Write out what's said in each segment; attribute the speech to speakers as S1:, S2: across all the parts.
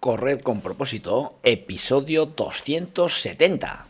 S1: Correr con propósito, episodio 270.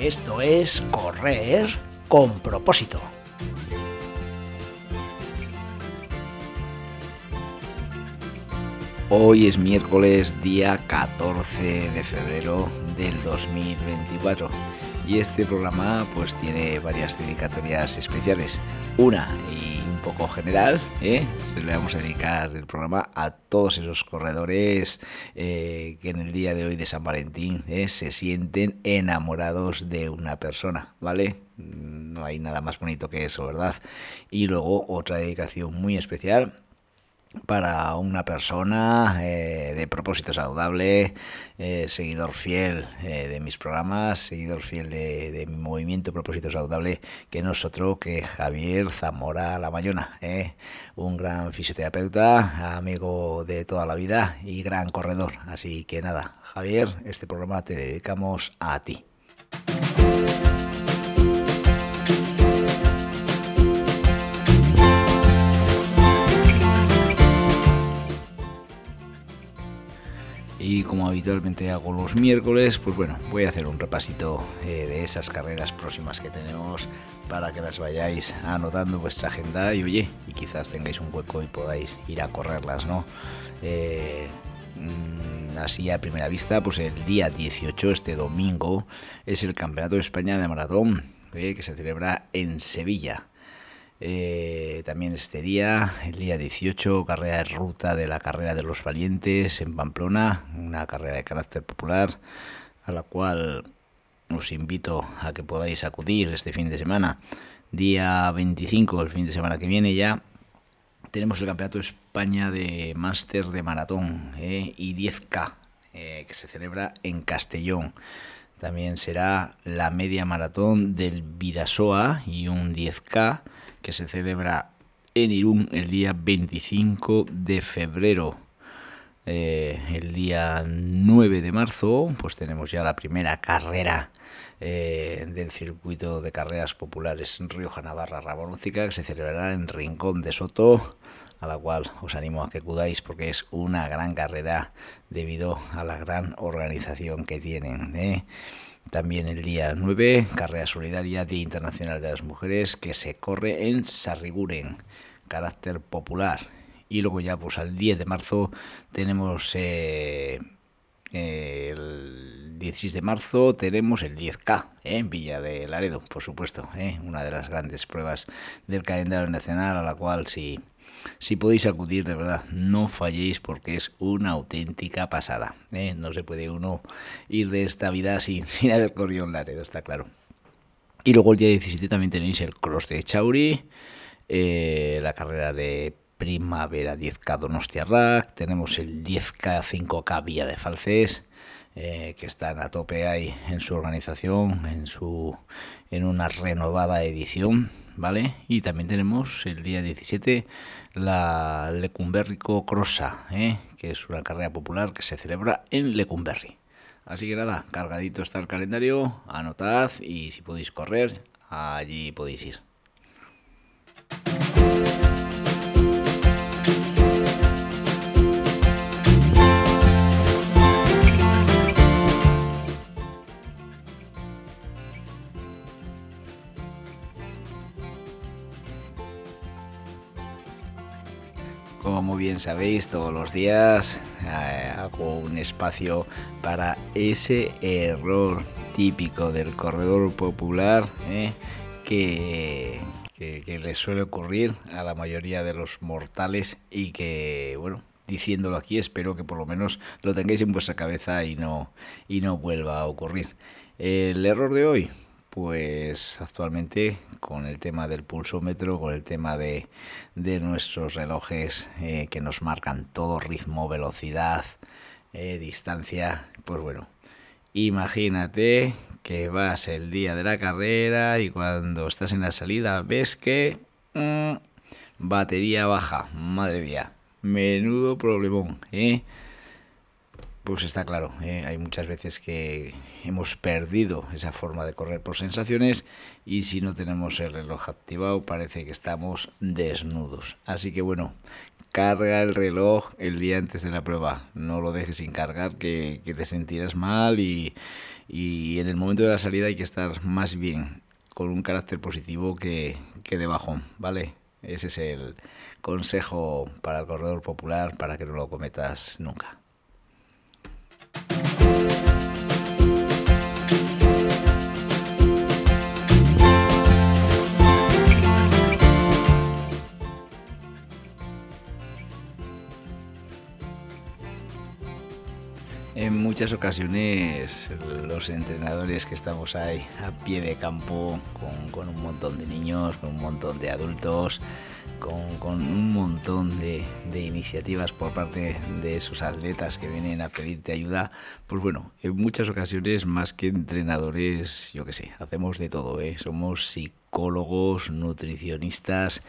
S1: esto es correr con propósito. Hoy es miércoles día 14 de febrero del 2024 y este programa pues tiene varias dedicatorias especiales. Una y poco general, ¿eh? se le vamos a dedicar el programa a todos esos corredores eh, que en el día de hoy de San Valentín ¿eh? se sienten enamorados de una persona, ¿vale? No hay nada más bonito que eso, ¿verdad? Y luego otra dedicación muy especial para una persona eh, de propósito saludable, eh, seguidor fiel eh, de mis programas, seguidor fiel de, de, mi movimiento Propósito Saludable, que no es otro que Javier Zamora La Mayona, un gran fisioterapeuta, amigo de toda la vida y gran corredor. Así que nada, Javier, este programa te dedicamos a ti. Y como habitualmente hago los miércoles, pues bueno, voy a hacer un repasito eh, de esas carreras próximas que tenemos para que las vayáis anotando vuestra agenda y oye, y quizás tengáis un hueco y podáis ir a correrlas, ¿no? Eh, así a primera vista, pues el día 18, este domingo, es el Campeonato de España de Maratón, eh, que se celebra en Sevilla. Eh, también este día, el día 18, carrera de ruta de la carrera de los valientes en Pamplona, una carrera de carácter popular a la cual os invito a que podáis acudir este fin de semana. Día 25, el fin de semana que viene ya, tenemos el Campeonato de España de Máster de Maratón eh, y 10K, eh, que se celebra en Castellón. También será la media maratón del Vidasoa y un 10K que se celebra en Irún el día 25 de febrero. Eh, el día 9 de marzo, pues tenemos ya la primera carrera eh, del circuito de carreras populares Rioja Navarra Rabanúcica, que se celebrará en Rincón de Soto, a la cual os animo a que acudáis porque es una gran carrera debido a la gran organización que tienen. ¿eh? También el día 9, Carrera Solidaria, Día Internacional de las Mujeres, que se corre en Sarriguren, carácter popular. Y luego ya pues al 10 de marzo tenemos eh, el 16 de marzo tenemos el 10K ¿eh? en Villa de Laredo, por supuesto, ¿eh? una de las grandes pruebas del calendario nacional a la cual si... Si podéis acudir, de verdad, no falléis porque es una auténtica pasada. ¿eh? No se puede uno ir de esta vida sin, sin haber corrido en Laredo, está claro. Y luego el día 17 también tenéis el Cross de Chauri, la carrera de Primavera 10K Donostia Rack, tenemos el 10K 5K Villa de Falces, eh, que están a tope ahí en su organización, en, su, en una renovada edición. ¿vale? Y también tenemos el día 17 la Lecumberrico Crossa, ¿eh? que es una carrera popular que se celebra en Lecumberri. Así que nada, cargadito está el calendario, anotad y si podéis correr, allí podéis ir. Bien sabéis, todos los días eh, hago un espacio para ese error típico del corredor popular eh, que, que, que le suele ocurrir a la mayoría de los mortales y que, bueno, diciéndolo aquí, espero que por lo menos lo tengáis en vuestra cabeza y no, y no vuelva a ocurrir. El error de hoy, pues actualmente con el tema del pulsómetro, con el tema de, nuestros relojes eh, que nos marcan todo ritmo, velocidad, eh, distancia, pues bueno, imagínate que vas el día de la carrera y cuando estás en la salida ves que mm, batería baja, madre mía, menudo problemón, ¿eh? Pues está claro, ¿eh? hay muchas veces que hemos perdido esa forma de correr por sensaciones y si no tenemos el reloj activado parece que estamos desnudos. Así que bueno, carga el reloj el día antes de la prueba, no lo dejes sin cargar que, te sentirás mal y, en el momento de la salida hay que estar más bien con un carácter positivo que, que de bajón, ¿vale? Ese es el consejo para el corredor popular para que no lo cometas nunca. En muchas ocasiones los entrenadores que estamos ahí a pie de campo con, un montón de niños, con un montón de adultos, con, un montón de, iniciativas por parte de esos atletas que vienen a pedirte ayuda, pues bueno, en muchas ocasiones más que entrenadores, yo qué sé, hacemos de todo, ¿eh? somos psicólogos, nutricionistas,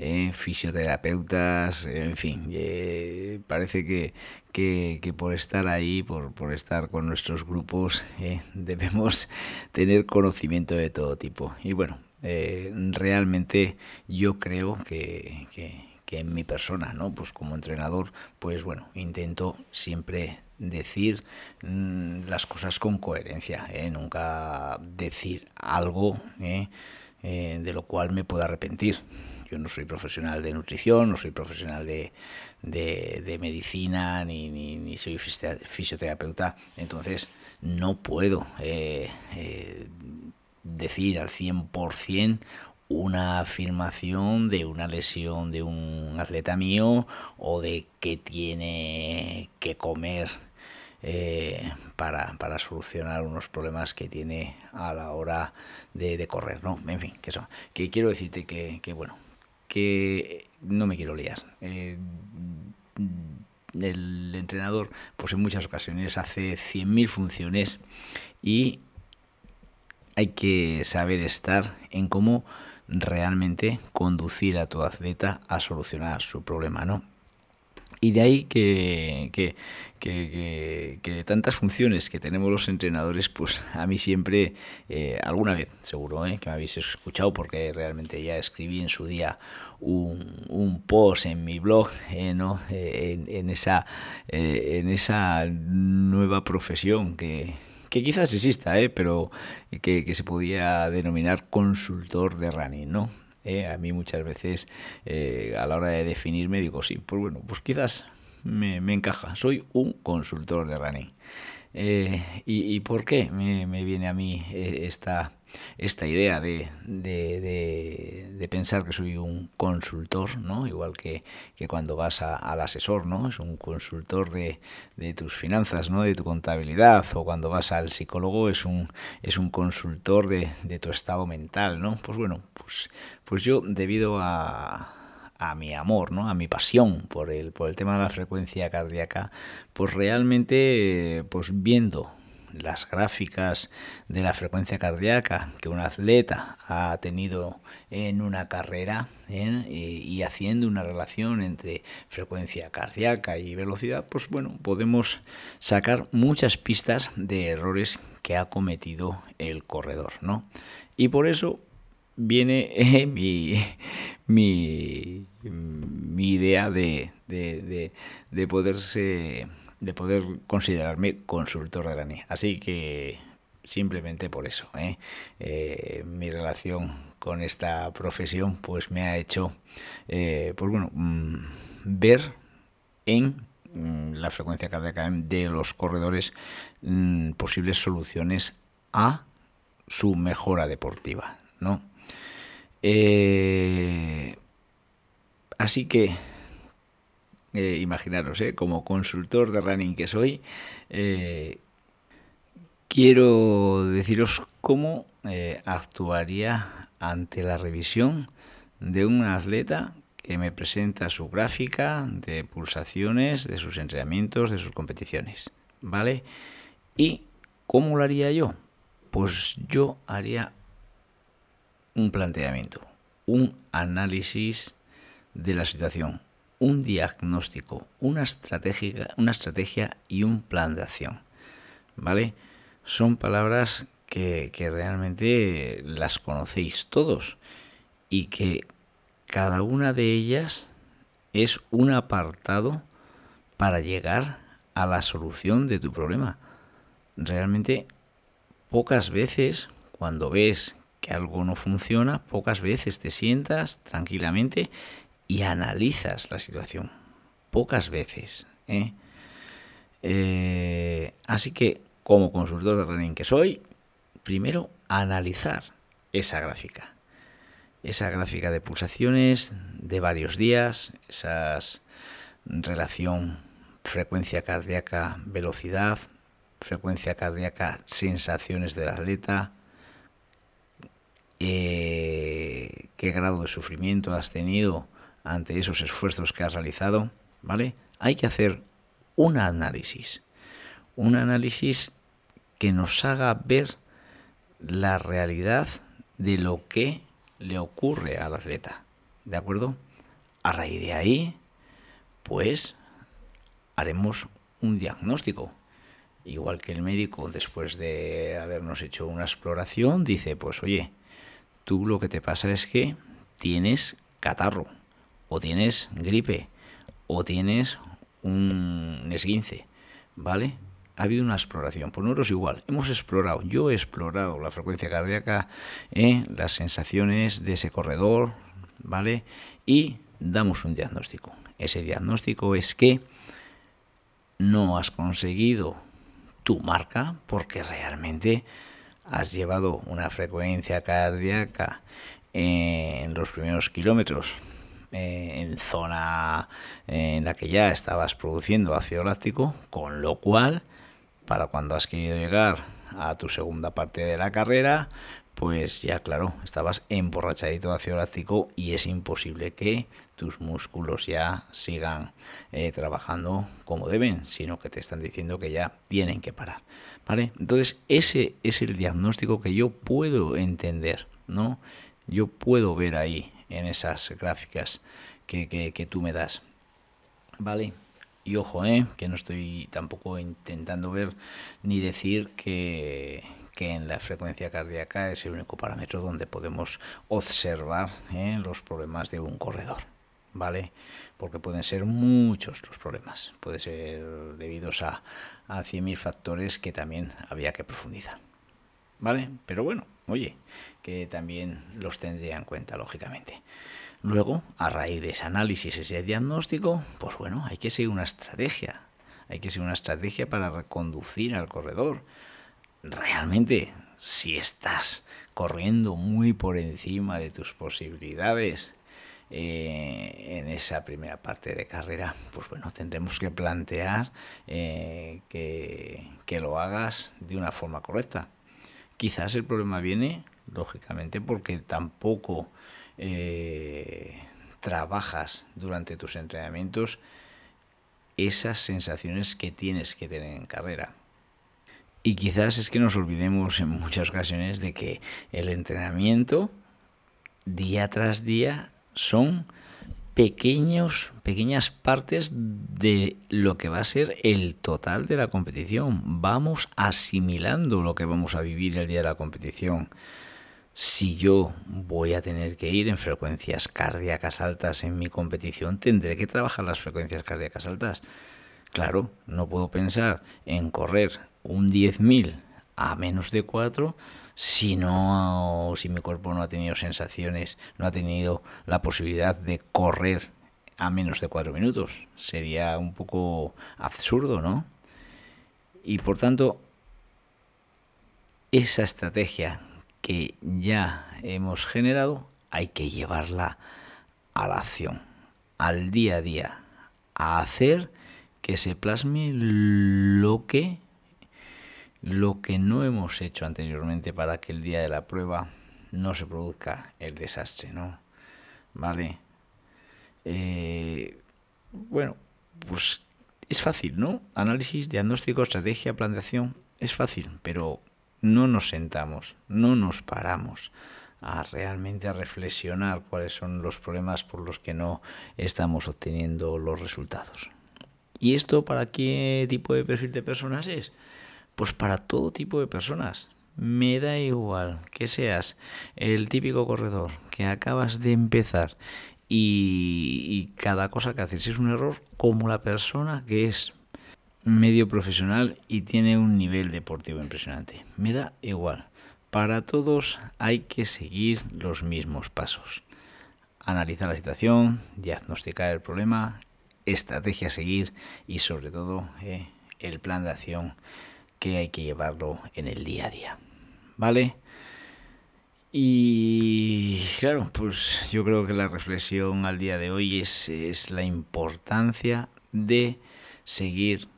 S1: ¿eh? fisioterapeutas, en fin, eh, parece que, que, por estar ahí, por, por, estar con nuestros grupos, ¿eh? debemos tener conocimiento de todo tipo. Y bueno, realmente yo creo que, que, en mi persona, ¿no? Pues como entrenador, pues bueno, intento siempre decir mm, las cosas con coherencia, nunca decir algo de lo cual me pueda arrepentir. Yo no soy profesional de nutrición, no soy profesional de, de, medicina, ni, ni, soy fisioterapeuta, entonces no puedo eh, eh, decir al 100% una afirmación de una lesión de un atleta mío o de que tiene que comer eh, para, para, solucionar unos problemas que tiene a la hora de, correr, ¿no? En fin, que eso. Que quiero decirte que, que bueno, que no me quiero liar. Eh, el entrenador, pues en muchas ocasiones hace 100.000 funciones y hay que saber estar en cómo realmente conducir a tu atleta a solucionar su problema, ¿no? Y de ahí que, que, que, tantas funciones que tenemos los entrenadores, pues a mí siempre, eh, alguna vez seguro eh, que me habéis escuchado, porque realmente ya escribí en su día un, un post en mi blog eh, ¿no? en, esa, en esa nueva profesión que, que quizás exista, pero que, que, se podía denominar consultor de running, ¿no? ¿Eh? a mí muchas veces eh, a la hora de definirme digo, sí, pues bueno, pues quizás me, encaja, soy un consultor de running. Eh, y, por qué me, me, viene a mí esta, esta idea de, de, pensar que soy un consultor, ¿no? Igual que, que cuando vas al asesor, ¿no? Es un consultor de, tus finanzas, ¿no? De tu contabilidad, o cuando vas al psicólogo es un, es un consultor de, tu estado mental, ¿no? Pues bueno, pues, pues yo debido a, a mi amor, ¿no? a mi pasión por el, por el tema de la frecuencia cardíaca, pues realmente pues viendo las gráficas de la frecuencia cardíaca que un atleta ha tenido en una carrera ¿eh? y, haciendo una relación entre frecuencia cardíaca y velocidad, pues bueno, podemos sacar muchas pistas de errores que ha cometido el corredor, ¿no? Y por eso viene eh, mi, mi, idea de, de, de poderse de poder considerarme consultor de la Así que simplemente por eso, ¿eh? Eh, mi relación con esta profesión pues me ha hecho, eh, pues bueno, mm, ver en mm, la frecuencia cardíaca de los corredores mm, posibles soluciones a su mejora deportiva, ¿no? así que eh, imaginaros, eh, como consultor de running que soy, eh, quiero deciros cómo eh, actuaría ante la revisión de un atleta que me presenta su gráfica de pulsaciones, de sus entrenamientos, de sus competiciones, ¿vale? ¿Y cómo lo haría yo? Pues yo haría un planteamiento, un análisis de la situación, un diagnóstico, una estrategia, una estrategia y un plan de acción. ¿Vale? Son palabras que, que realmente las conocéis todos y que cada una de ellas es un apartado para llegar a la solución de tu problema. Realmente pocas veces cuando ves que algo no funciona, pocas veces te sientas tranquilamente y analizas la situación. Pocas veces. ¿eh? Eh, así que, como consultor de running que soy, primero analizar esa gráfica. Esa gráfica de pulsaciones de varios días, esa relación frecuencia cardíaca, velocidad, frecuencia cardíaca, sensaciones del atleta, eh, qué grado de sufrimiento has tenido ante esos esfuerzos que has realizado, ¿vale? Hay que hacer un análisis, un análisis que nos haga ver la realidad de lo que le ocurre al atleta, ¿de acuerdo? A raíz de ahí, pues haremos un diagnóstico. Igual que el médico, después de habernos hecho una exploración, dice, pues oye, tú lo que te pasa es que tienes catarro, o tienes gripe, o tienes un esguince, ¿vale? Ha habido una exploración. Por nosotros igual, hemos explorado, yo he explorado la frecuencia cardíaca, ¿eh? las sensaciones de ese corredor, ¿vale? Y damos un diagnóstico. Ese diagnóstico es que no has conseguido tu marca porque realmente has llevado una frecuencia cardíaca en los primeros kilómetros eh, en zona en la que ya estabas produciendo ácido láctico, con lo cual, para cuando has querido llegar a tu segunda parte de la carrera, pues ya claro, estabas emborrachadito de ácido láctico y es imposible que tus músculos ya sigan eh, trabajando como deben, sino que te están diciendo que ya tienen que parar. ¿Vale? Entonces, ese es el diagnóstico que yo puedo entender, ¿no? Yo puedo ver ahí en esas gráficas que, que tú me das. ¿Vale? Y ojo, ¿eh? que no estoy tampoco intentando ver ni decir que, que en la frecuencia cardíaca es el único parámetro donde podemos observar ¿eh? los problemas de un corredor, ¿vale? Porque pueden ser muchos los problemas, puede ser debidos a, a 100.000 factores que también había que profundizar, ¿vale? Pero bueno, oye, que también los tendría en cuenta, lógicamente. Luego, a raíz de ese análisis, ese diagnóstico, pues bueno, hay que seguir una estrategia. Hay que seguir una estrategia para reconducir al corredor realmente si estás corriendo muy por encima de tus posibilidades eh, en esa primera parte de carrera, pues bueno, tendremos que plantear eh, que, que, lo hagas de una forma correcta. Quizás el problema viene, lógicamente, porque tampoco eh, trabajas durante tus entrenamientos esas sensaciones que tienes que tener en carrera. Y quizás es que nos olvidemos en muchas ocasiones de que el entrenamiento día tras día son pequeños, pequeñas partes de lo que va a ser el total de la competición. Vamos asimilando lo que vamos a vivir el día de la competición. Si yo voy a tener que ir en frecuencias cardíacas altas en mi competición, tendré que trabajar las frecuencias cardíacas altas. Claro, no puedo pensar en correr un 10.000 a menos de 4 si no si mi cuerpo no ha tenido sensaciones, no ha tenido la posibilidad de correr a menos de 4 minutos. Sería un poco absurdo, ¿no? Y por tanto, esa estrategia que ya hemos generado hay que llevarla a la acción, al día a día, a hacer que se plasme lo que lo que no hemos hecho anteriormente para que el día de la prueba no se produzca el desastre, ¿no? ¿Vale? Eh, bueno, pues es fácil, ¿no? Análisis, diagnóstico, estrategia, planteación, es fácil, pero no nos sentamos, no nos paramos a realmente a reflexionar cuáles son los problemas por los que no estamos obteniendo los resultados. ¿Y esto para qué tipo de perfil de personas es? Pues para todo tipo de personas. Me da igual que seas el típico corredor que acabas de empezar y, cada cosa que haces es un error, como la persona que es medio profesional y tiene un nivel deportivo impresionante. Me da igual. Para todos hay que seguir los mismos pasos. Analizar la situación, diagnosticar el problema, estrategia a seguir y sobre todo eh, el plan de acción que hay que llevarlo en el día a día. ¿Vale? Y claro, pues yo creo que la reflexión al día de hoy es, la importancia de seguir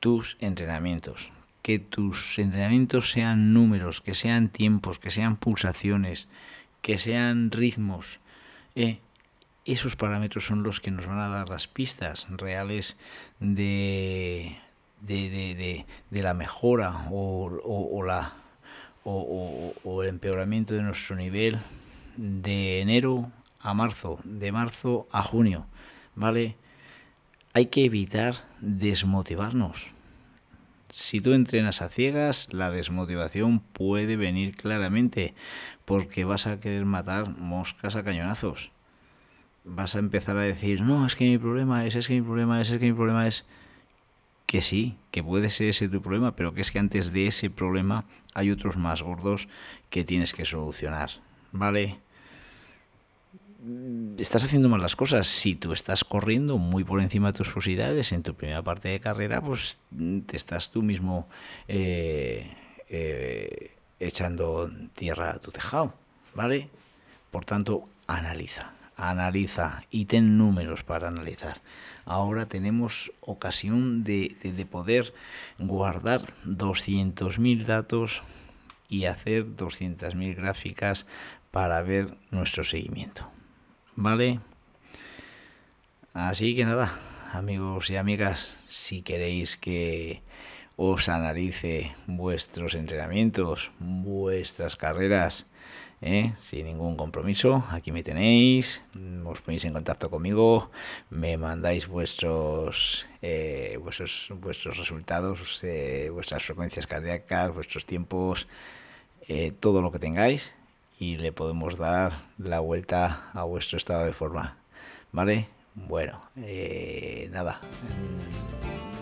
S1: tus entrenamientos, que tus entrenamientos sean números, que sean tiempos, que sean pulsaciones, que sean ritmos. Eh, esos parámetros son los que nos van a dar las pistas reales de, de, la mejora o, la, o el empeoramiento de nuestro nivel de enero a marzo, de marzo a junio, ¿vale? Hay que evitar desmotivarnos si tú entrenas a ciegas, la desmotivación puede venir claramente porque vas a querer matar moscas a cañonazos. Vas a empezar a decir, no, es que mi problema es, es que mi problema es, es que mi problema es que sí, que puede ser ese tu problema, pero que es que antes de ese problema hay otros más gordos que tienes que solucionar. ¿Vale? Mm, estás haciendo mal las cosas. Si tú estás corriendo muy por encima de tus posibilidades en tu primera parte de carrera, pues mm, te estás tú mismo eh, eh, echando tierra a tu tejado, ¿vale? Por tanto, analiza, analiza y ten números para analizar. Ahora tenemos ocasión de, de, de poder guardar 200.000 datos y hacer 200.000 gráficas para ver nuestro seguimiento. ¿vale? Así que nada, amigos y amigas, si queréis que os analice vuestros entrenamientos, vuestras carreras, ¿eh? sin ningún compromiso. Aquí me tenéis, os ponéis en contacto conmigo, me mandáis vuestros, eh, vuestros, vuestros resultados, eh, vuestras frecuencias cardíacas, vuestros tiempos, todo lo que tengáis y le podemos dar la vuelta a vuestro estado de forma. ¿Vale? Bueno, nada,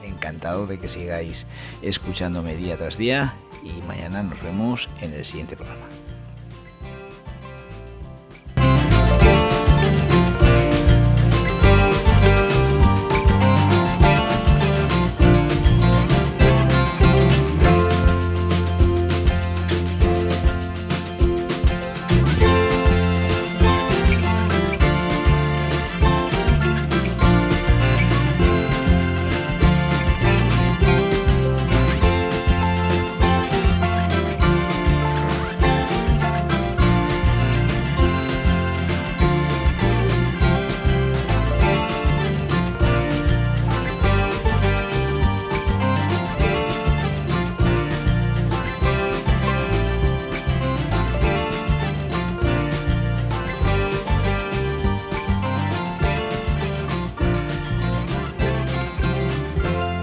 S1: mm, encantado de que sigáis escuchándome día tras día y mañana nos vemos en el siguiente programa.